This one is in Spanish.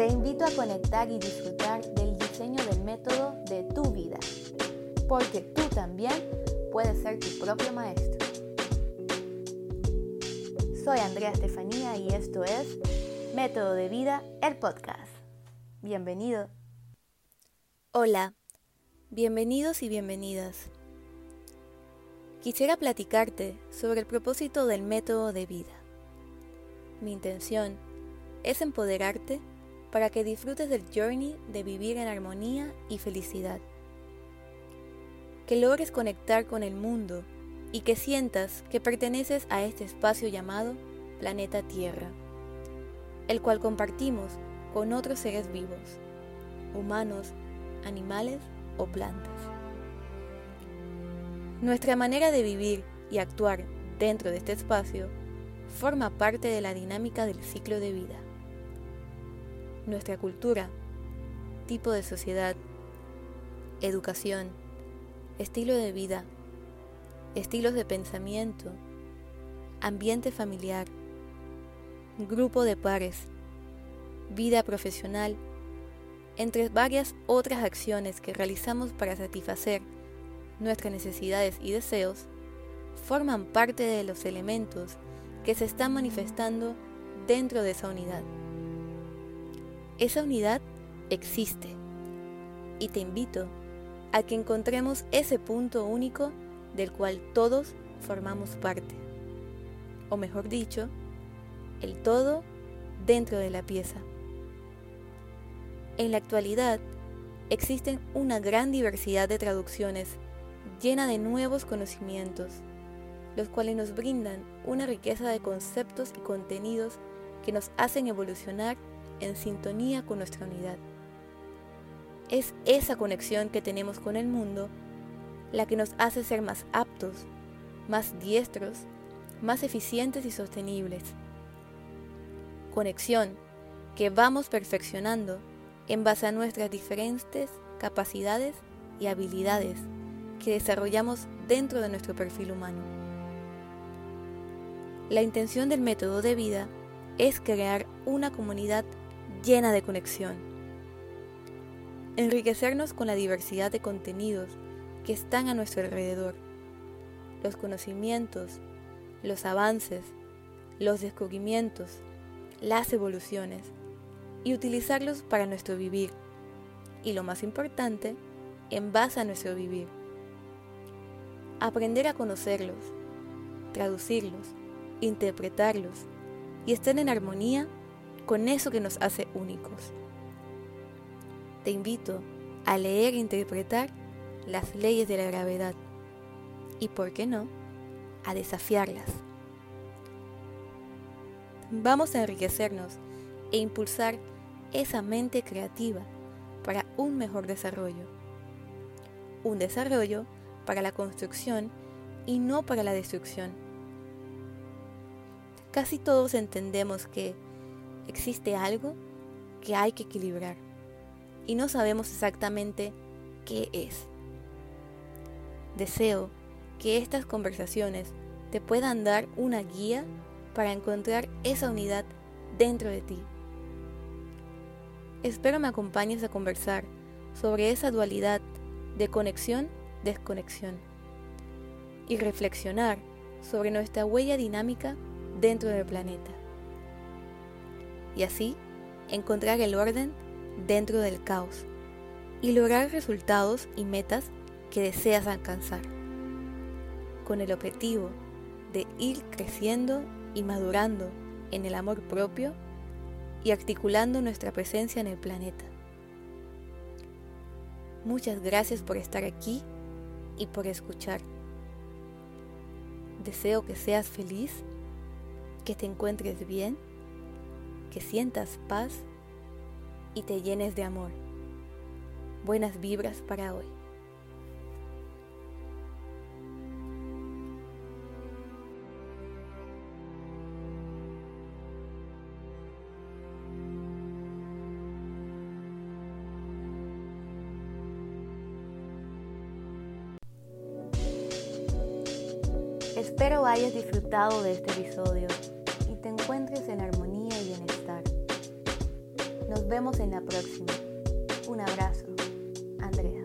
Te invito a conectar y disfrutar del diseño del método de tu vida, porque tú también puedes ser tu propio maestro. Soy Andrea Estefanía y esto es Método de Vida, el podcast. Bienvenido. Hola, bienvenidos y bienvenidas. Quisiera platicarte sobre el propósito del método de vida. Mi intención es empoderarte para que disfrutes del journey de vivir en armonía y felicidad. Que logres conectar con el mundo y que sientas que perteneces a este espacio llamado planeta Tierra, el cual compartimos con otros seres vivos, humanos, animales o plantas. Nuestra manera de vivir y actuar dentro de este espacio forma parte de la dinámica del ciclo de vida. Nuestra cultura, tipo de sociedad, educación, estilo de vida, estilos de pensamiento, ambiente familiar, grupo de pares, vida profesional, entre varias otras acciones que realizamos para satisfacer nuestras necesidades y deseos, forman parte de los elementos que se están manifestando dentro de esa unidad. Esa unidad existe y te invito a que encontremos ese punto único del cual todos formamos parte. O mejor dicho, el todo dentro de la pieza. En la actualidad existen una gran diversidad de traducciones llena de nuevos conocimientos, los cuales nos brindan una riqueza de conceptos y contenidos que nos hacen evolucionar en sintonía con nuestra unidad. Es esa conexión que tenemos con el mundo la que nos hace ser más aptos, más diestros, más eficientes y sostenibles. Conexión que vamos perfeccionando en base a nuestras diferentes capacidades y habilidades que desarrollamos dentro de nuestro perfil humano. La intención del método de vida es crear una comunidad llena de conexión, enriquecernos con la diversidad de contenidos que están a nuestro alrededor, los conocimientos, los avances, los descubrimientos, las evoluciones, y utilizarlos para nuestro vivir, y lo más importante, en base a nuestro vivir. Aprender a conocerlos, traducirlos, interpretarlos y estar en armonía con eso que nos hace únicos. Te invito a leer e interpretar las leyes de la gravedad y, por qué no, a desafiarlas. Vamos a enriquecernos e impulsar esa mente creativa para un mejor desarrollo. Un desarrollo para la construcción y no para la destrucción. Casi todos entendemos que existe algo que hay que equilibrar y no sabemos exactamente qué es. Deseo que estas conversaciones te puedan dar una guía para encontrar esa unidad dentro de ti. Espero me acompañes a conversar sobre esa dualidad de conexión desconexión y reflexionar sobre nuestra huella dinámica dentro del planeta. Y así encontrar el orden dentro del caos y lograr resultados y metas que deseas alcanzar, con el objetivo de ir creciendo y madurando en el amor propio y articulando nuestra presencia en el planeta. Muchas gracias por estar aquí y por escuchar. Deseo que seas feliz, que te encuentres bien, que sientas paz y te llenes de amor. Buenas vibras para hoy. Espero hayas disfrutado de este episodio y te encuentres en armonía vemos en la próxima. Un abrazo, Andrea.